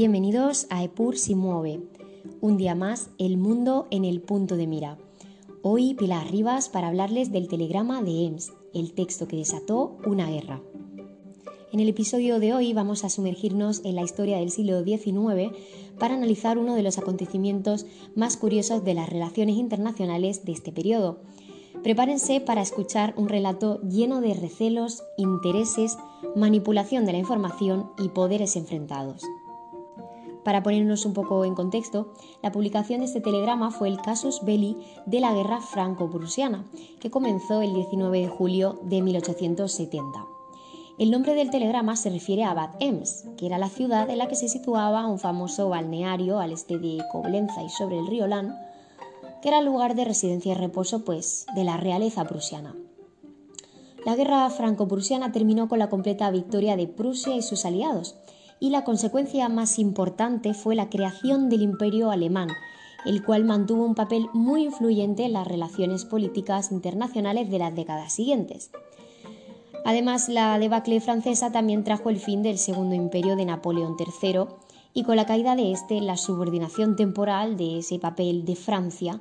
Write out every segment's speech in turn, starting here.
Bienvenidos a EPUR si mueve. Un día más, el mundo en el punto de mira. Hoy Pilar Rivas para hablarles del telegrama de EMS, el texto que desató una guerra. En el episodio de hoy vamos a sumergirnos en la historia del siglo XIX para analizar uno de los acontecimientos más curiosos de las relaciones internacionales de este periodo. Prepárense para escuchar un relato lleno de recelos, intereses, manipulación de la información y poderes enfrentados. Para ponernos un poco en contexto, la publicación de este telegrama fue el casus belli de la guerra franco-prusiana, que comenzó el 19 de julio de 1870. El nombre del telegrama se refiere a Bad Ems, que era la ciudad en la que se situaba un famoso balneario al este de Coblenza y sobre el río Lan, que era el lugar de residencia y reposo pues, de la realeza prusiana. La guerra franco-prusiana terminó con la completa victoria de Prusia y sus aliados, y la consecuencia más importante fue la creación del imperio alemán, el cual mantuvo un papel muy influyente en las relaciones políticas internacionales de las décadas siguientes. Además, la debacle francesa también trajo el fin del segundo imperio de Napoleón III y con la caída de este la subordinación temporal de ese papel de Francia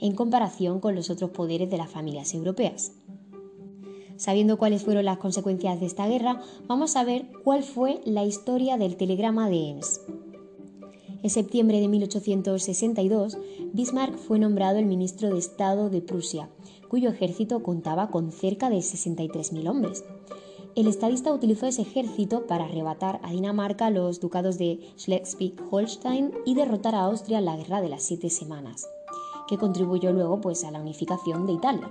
en comparación con los otros poderes de las familias europeas. Sabiendo cuáles fueron las consecuencias de esta guerra, vamos a ver cuál fue la historia del telegrama de Ems. En septiembre de 1862, Bismarck fue nombrado el ministro de Estado de Prusia, cuyo ejército contaba con cerca de 63.000 hombres. El estadista utilizó ese ejército para arrebatar a Dinamarca los ducados de Schleswig-Holstein y derrotar a Austria en la Guerra de las Siete Semanas, que contribuyó luego pues, a la unificación de Italia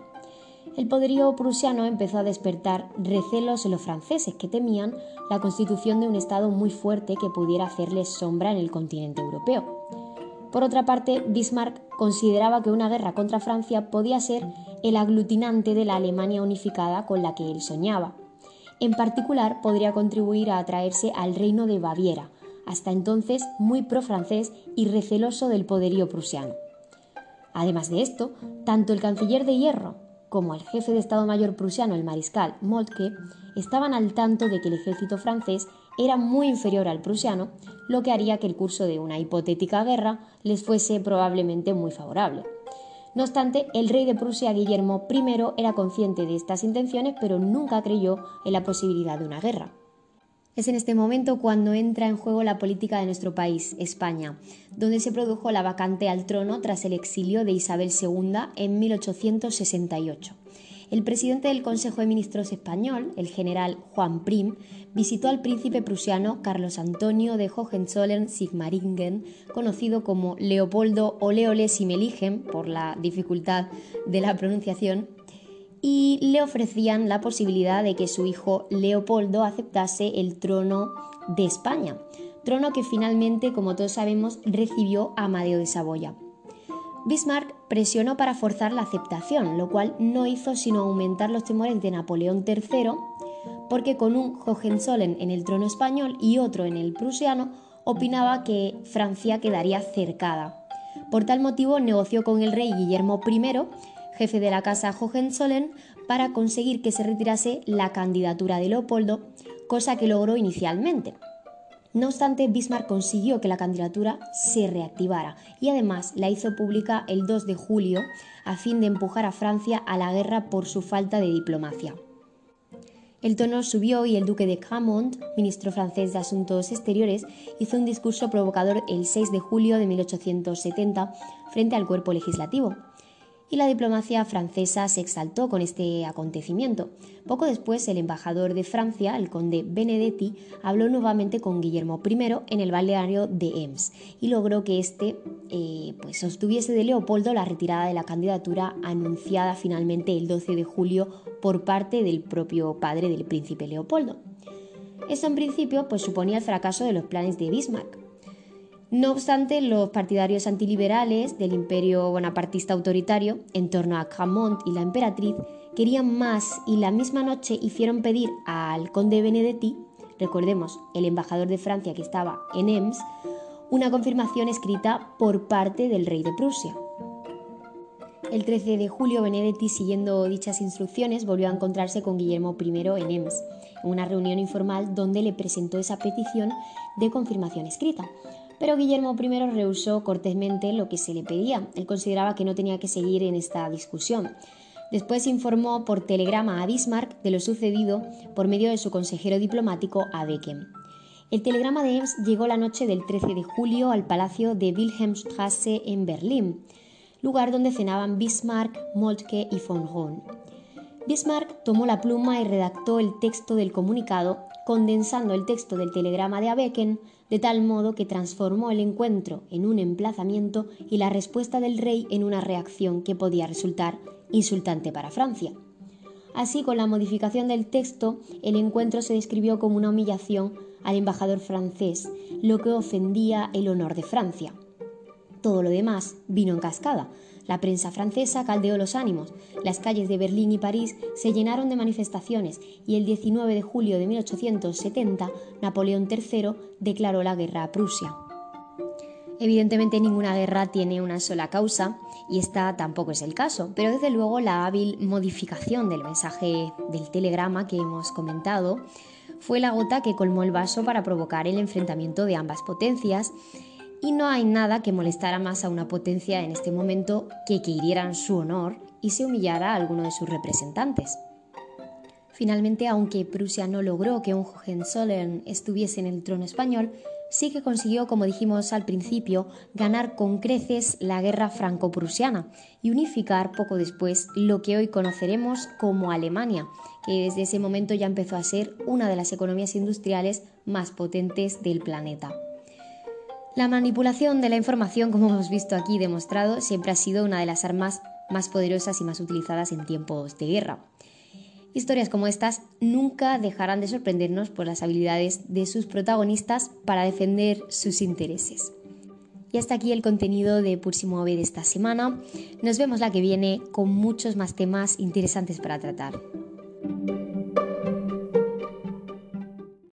el poderío prusiano empezó a despertar recelos en los franceses que temían la constitución de un Estado muy fuerte que pudiera hacerles sombra en el continente europeo. Por otra parte, Bismarck consideraba que una guerra contra Francia podía ser el aglutinante de la Alemania unificada con la que él soñaba. En particular, podría contribuir a atraerse al reino de Baviera, hasta entonces muy pro-francés y receloso del poderío prusiano. Además de esto, tanto el canciller de hierro como el jefe de Estado Mayor prusiano, el mariscal Moltke, estaban al tanto de que el ejército francés era muy inferior al prusiano, lo que haría que el curso de una hipotética guerra les fuese probablemente muy favorable. No obstante, el rey de Prusia, Guillermo I, era consciente de estas intenciones, pero nunca creyó en la posibilidad de una guerra. Es en este momento cuando entra en juego la política de nuestro país, España, donde se produjo la vacante al trono tras el exilio de Isabel II en 1868. El presidente del Consejo de Ministros español, el general Juan Prim, visitó al príncipe prusiano Carlos Antonio de Hohenzollern-Sigmaringen, conocido como Leopoldo Oleole Simeligen por la dificultad de la pronunciación, y le ofrecían la posibilidad de que su hijo Leopoldo aceptase el trono de España, trono que finalmente, como todos sabemos, recibió Amadeo de Saboya. Bismarck presionó para forzar la aceptación, lo cual no hizo sino aumentar los temores de Napoleón III, porque con un Hohenzollern en el trono español y otro en el prusiano, opinaba que Francia quedaría cercada. Por tal motivo negoció con el rey Guillermo I jefe de la casa Hohenzollern, para conseguir que se retirase la candidatura de Leopoldo, cosa que logró inicialmente. No obstante, Bismarck consiguió que la candidatura se reactivara y además la hizo pública el 2 de julio a fin de empujar a Francia a la guerra por su falta de diplomacia. El tono subió y el duque de Gramont, ministro francés de Asuntos Exteriores, hizo un discurso provocador el 6 de julio de 1870 frente al cuerpo legislativo y la diplomacia francesa se exaltó con este acontecimiento. Poco después, el embajador de Francia, el conde Benedetti, habló nuevamente con Guillermo I en el balneario de Ems y logró que éste eh, pues, sostuviese de Leopoldo la retirada de la candidatura anunciada finalmente el 12 de julio por parte del propio padre del príncipe Leopoldo. Esto en principio pues, suponía el fracaso de los planes de Bismarck, no obstante, los partidarios antiliberales del imperio bonapartista autoritario, en torno a Camont y la emperatriz, querían más y la misma noche hicieron pedir al conde Benedetti, recordemos, el embajador de Francia que estaba en Ems, una confirmación escrita por parte del rey de Prusia. El 13 de julio, Benedetti, siguiendo dichas instrucciones, volvió a encontrarse con Guillermo I en Ems, en una reunión informal donde le presentó esa petición de confirmación escrita. Pero Guillermo I rehusó cortésmente lo que se le pedía. Él consideraba que no tenía que seguir en esta discusión. Después informó por telegrama a Bismarck de lo sucedido por medio de su consejero diplomático Abeken. El telegrama de Ems llegó la noche del 13 de julio al palacio de Wilhelmstrasse en Berlín lugar donde cenaban Bismarck, Moltke y von Roon. Bismarck tomó la pluma y redactó el texto del comunicado, condensando el texto del telegrama de Abeken de tal modo que transformó el encuentro en un emplazamiento y la respuesta del rey en una reacción que podía resultar insultante para Francia. Así, con la modificación del texto, el encuentro se describió como una humillación al embajador francés, lo que ofendía el honor de Francia. Todo lo demás vino en cascada. La prensa francesa caldeó los ánimos, las calles de Berlín y París se llenaron de manifestaciones y el 19 de julio de 1870 Napoleón III declaró la guerra a Prusia. Evidentemente ninguna guerra tiene una sola causa y esta tampoco es el caso, pero desde luego la hábil modificación del mensaje del telegrama que hemos comentado fue la gota que colmó el vaso para provocar el enfrentamiento de ambas potencias y no hay nada que molestara más a una potencia en este momento que que hirieran su honor y se humillara a alguno de sus representantes. Finalmente, aunque Prusia no logró que un Hohenzollern estuviese en el trono español, sí que consiguió, como dijimos al principio, ganar con creces la guerra franco-prusiana y unificar poco después lo que hoy conoceremos como Alemania, que desde ese momento ya empezó a ser una de las economías industriales más potentes del planeta. La manipulación de la información, como hemos visto aquí demostrado, siempre ha sido una de las armas más poderosas y más utilizadas en tiempos de guerra. Historias como estas nunca dejarán de sorprendernos por las habilidades de sus protagonistas para defender sus intereses. Y hasta aquí el contenido de Pursimo de esta semana. Nos vemos la que viene con muchos más temas interesantes para tratar.